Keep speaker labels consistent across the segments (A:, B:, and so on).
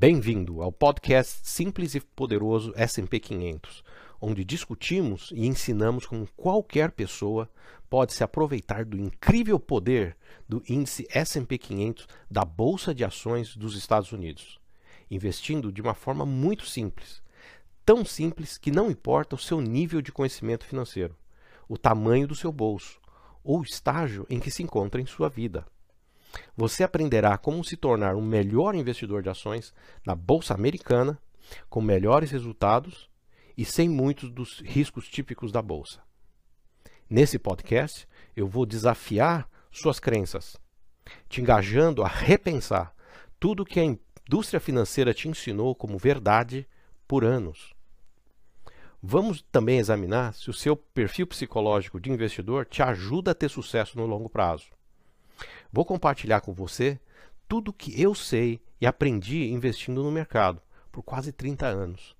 A: Bem-vindo ao podcast Simples e Poderoso S&P 500, onde discutimos e ensinamos como qualquer pessoa pode se aproveitar do incrível poder do índice S&P 500 da Bolsa de Ações dos Estados Unidos, investindo de uma forma muito simples, tão simples que não importa o seu nível de conhecimento financeiro, o tamanho do seu bolso ou o estágio em que se encontra em sua vida. Você aprenderá como se tornar um melhor investidor de ações na bolsa americana, com melhores resultados e sem muitos dos riscos típicos da bolsa. Nesse podcast, eu vou desafiar suas crenças, te engajando a repensar tudo que a indústria financeira te ensinou como verdade por anos. Vamos também examinar se o seu perfil psicológico de investidor te ajuda a ter sucesso no longo prazo. Vou compartilhar com você tudo que eu sei e aprendi investindo no mercado por quase 30 anos,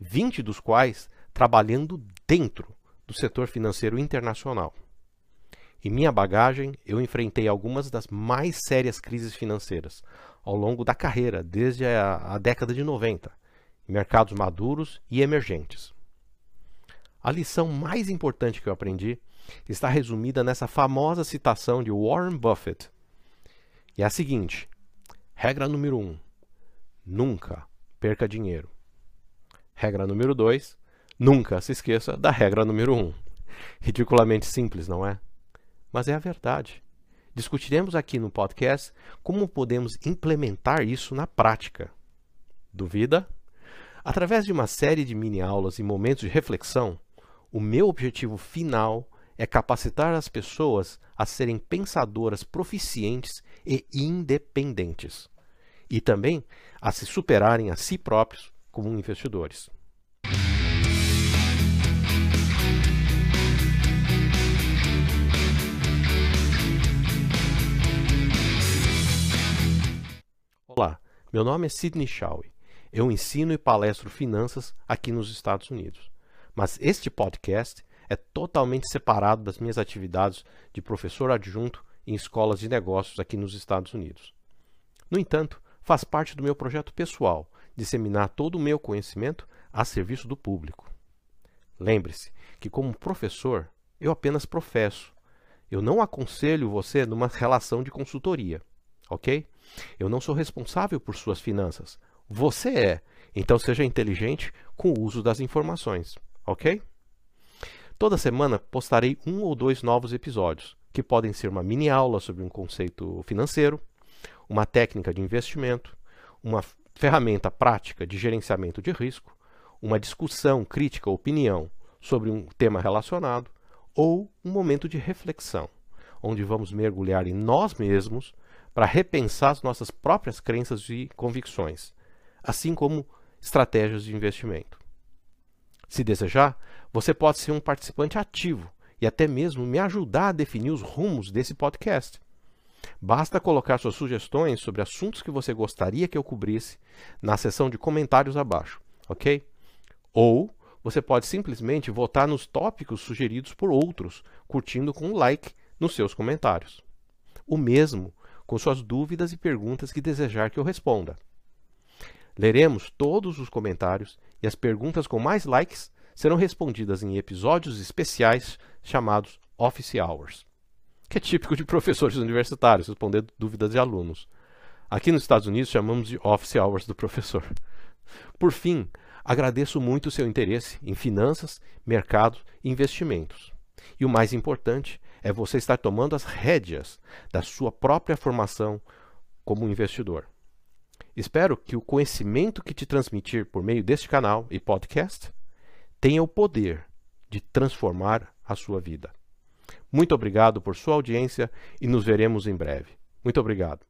A: 20 dos quais trabalhando dentro do setor financeiro internacional. Em minha bagagem, eu enfrentei algumas das mais sérias crises financeiras ao longo da carreira, desde a, a década de 90, em mercados maduros e emergentes. A lição mais importante que eu aprendi está resumida nessa famosa citação de Warren Buffett. E é a seguinte: regra número 1: um, nunca perca dinheiro. Regra número 2: nunca se esqueça da regra número 1. Um. Ridiculamente simples, não é? Mas é a verdade. Discutiremos aqui no podcast como podemos implementar isso na prática. Duvida? Através de uma série de mini aulas e momentos de reflexão, o meu objetivo final é capacitar as pessoas a serem pensadoras proficientes e independentes, e também a se superarem a si próprios como investidores. Olá, meu nome é Sidney Shaw. Eu ensino e palestro finanças aqui nos Estados Unidos. Mas este podcast é totalmente separado das minhas atividades de professor adjunto em escolas de negócios aqui nos Estados Unidos. No entanto, faz parte do meu projeto pessoal disseminar todo o meu conhecimento a serviço do público. Lembre-se que, como professor, eu apenas professo. Eu não aconselho você numa relação de consultoria, ok? Eu não sou responsável por suas finanças. Você é, então seja inteligente com o uso das informações, ok? Toda semana postarei um ou dois novos episódios, que podem ser uma mini aula sobre um conceito financeiro, uma técnica de investimento, uma ferramenta prática de gerenciamento de risco, uma discussão, crítica, opinião sobre um tema relacionado ou um momento de reflexão, onde vamos mergulhar em nós mesmos para repensar as nossas próprias crenças e convicções, assim como estratégias de investimento. Se desejar, você pode ser um participante ativo e até mesmo me ajudar a definir os rumos desse podcast. Basta colocar suas sugestões sobre assuntos que você gostaria que eu cobrisse na seção de comentários abaixo, ok? Ou você pode simplesmente votar nos tópicos sugeridos por outros, curtindo com um like nos seus comentários. O mesmo com suas dúvidas e perguntas que desejar que eu responda. Leremos todos os comentários e as perguntas com mais likes serão respondidas em episódios especiais chamados Office Hours, que é típico de professores universitários responder dúvidas de alunos. Aqui nos Estados Unidos chamamos de Office Hours do professor. Por fim, agradeço muito o seu interesse em finanças, mercados e investimentos. E o mais importante é você estar tomando as rédeas da sua própria formação como investidor. Espero que o conhecimento que te transmitir por meio deste canal e podcast tenha o poder de transformar a sua vida. Muito obrigado por sua audiência e nos veremos em breve. Muito obrigado.